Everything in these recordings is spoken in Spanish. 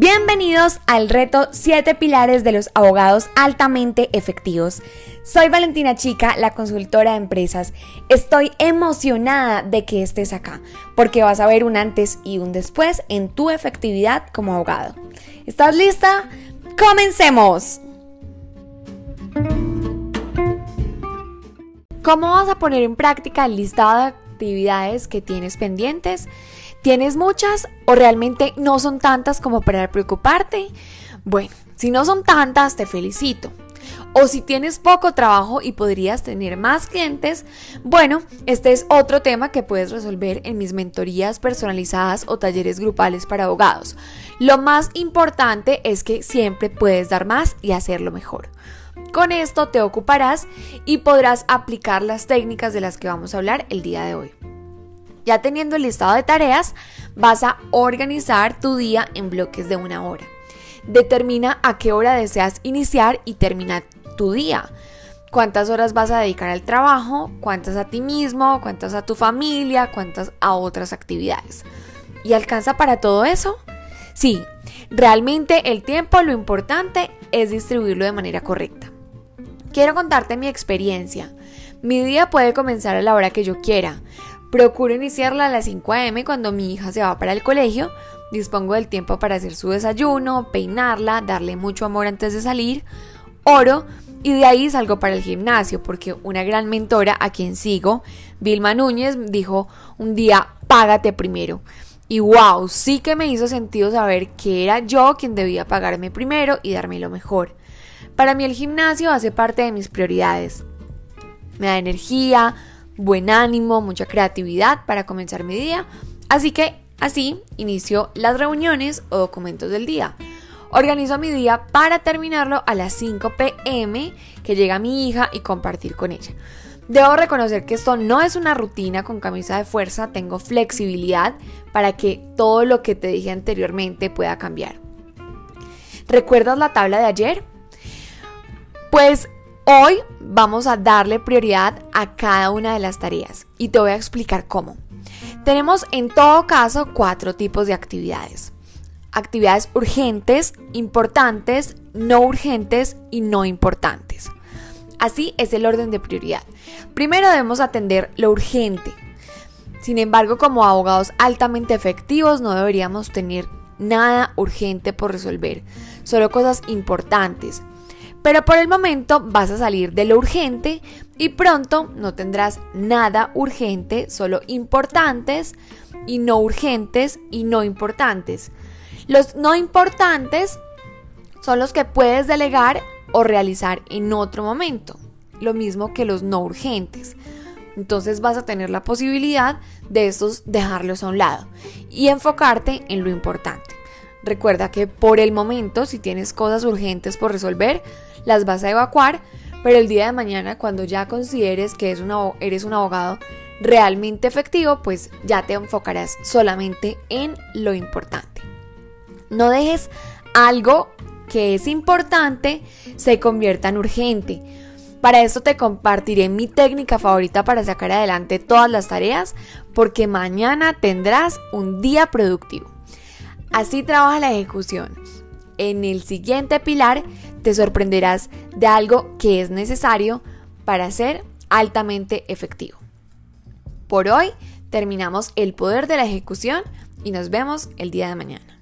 Bienvenidos al reto 7 pilares de los abogados altamente efectivos. Soy Valentina Chica, la consultora de empresas. Estoy emocionada de que estés acá, porque vas a ver un antes y un después en tu efectividad como abogado. ¿Estás lista? ¡Comencemos! ¿Cómo vas a poner en práctica el listado de actividades que tienes pendientes? ¿Tienes muchas o realmente no son tantas como para preocuparte? Bueno, si no son tantas, te felicito. O si tienes poco trabajo y podrías tener más clientes, bueno, este es otro tema que puedes resolver en mis mentorías personalizadas o talleres grupales para abogados. Lo más importante es que siempre puedes dar más y hacerlo mejor. Con esto te ocuparás y podrás aplicar las técnicas de las que vamos a hablar el día de hoy. Ya teniendo el listado de tareas, vas a organizar tu día en bloques de una hora. Determina a qué hora deseas iniciar y terminar tu día. Cuántas horas vas a dedicar al trabajo, cuántas a ti mismo, cuántas a tu familia, cuántas a otras actividades. ¿Y alcanza para todo eso? Sí, realmente el tiempo lo importante es distribuirlo de manera correcta. Quiero contarte mi experiencia. Mi día puede comenzar a la hora que yo quiera. Procuro iniciarla a las 5 a.m. cuando mi hija se va para el colegio. Dispongo del tiempo para hacer su desayuno, peinarla, darle mucho amor antes de salir. Oro y de ahí salgo para el gimnasio porque una gran mentora a quien sigo, Vilma Núñez, dijo un día, págate primero. Y wow, sí que me hizo sentido saber que era yo quien debía pagarme primero y darme lo mejor. Para mí el gimnasio hace parte de mis prioridades. Me da energía, buen ánimo, mucha creatividad para comenzar mi día. Así que así inicio las reuniones o documentos del día. Organizo mi día para terminarlo a las 5 pm que llega mi hija y compartir con ella. Debo reconocer que esto no es una rutina con camisa de fuerza, tengo flexibilidad para que todo lo que te dije anteriormente pueda cambiar. ¿Recuerdas la tabla de ayer? Pues Hoy vamos a darle prioridad a cada una de las tareas y te voy a explicar cómo. Tenemos en todo caso cuatro tipos de actividades. Actividades urgentes, importantes, no urgentes y no importantes. Así es el orden de prioridad. Primero debemos atender lo urgente. Sin embargo, como abogados altamente efectivos no deberíamos tener nada urgente por resolver, solo cosas importantes, pero por el momento vas a salir de lo urgente y pronto no tendrás nada urgente, solo importantes y no urgentes y no importantes. Los no importantes son los que puedes delegar o realizar en otro momento, lo mismo que los no urgentes. Entonces vas a tener la posibilidad de estos dejarlos a un lado y enfocarte en lo importante. Recuerda que por el momento, si tienes cosas urgentes por resolver, las vas a evacuar, pero el día de mañana, cuando ya consideres que eres un abogado realmente efectivo, pues ya te enfocarás solamente en lo importante. No dejes algo que es importante se convierta en urgente. Para esto te compartiré mi técnica favorita para sacar adelante todas las tareas, porque mañana tendrás un día productivo. Así trabaja la ejecución. En el siguiente pilar te sorprenderás de algo que es necesario para ser altamente efectivo. Por hoy terminamos el poder de la ejecución y nos vemos el día de mañana.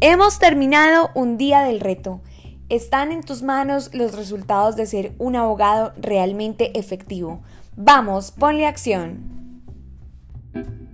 Hemos terminado un día del reto. Están en tus manos los resultados de ser un abogado realmente efectivo. Vamos, ponle acción. Thank you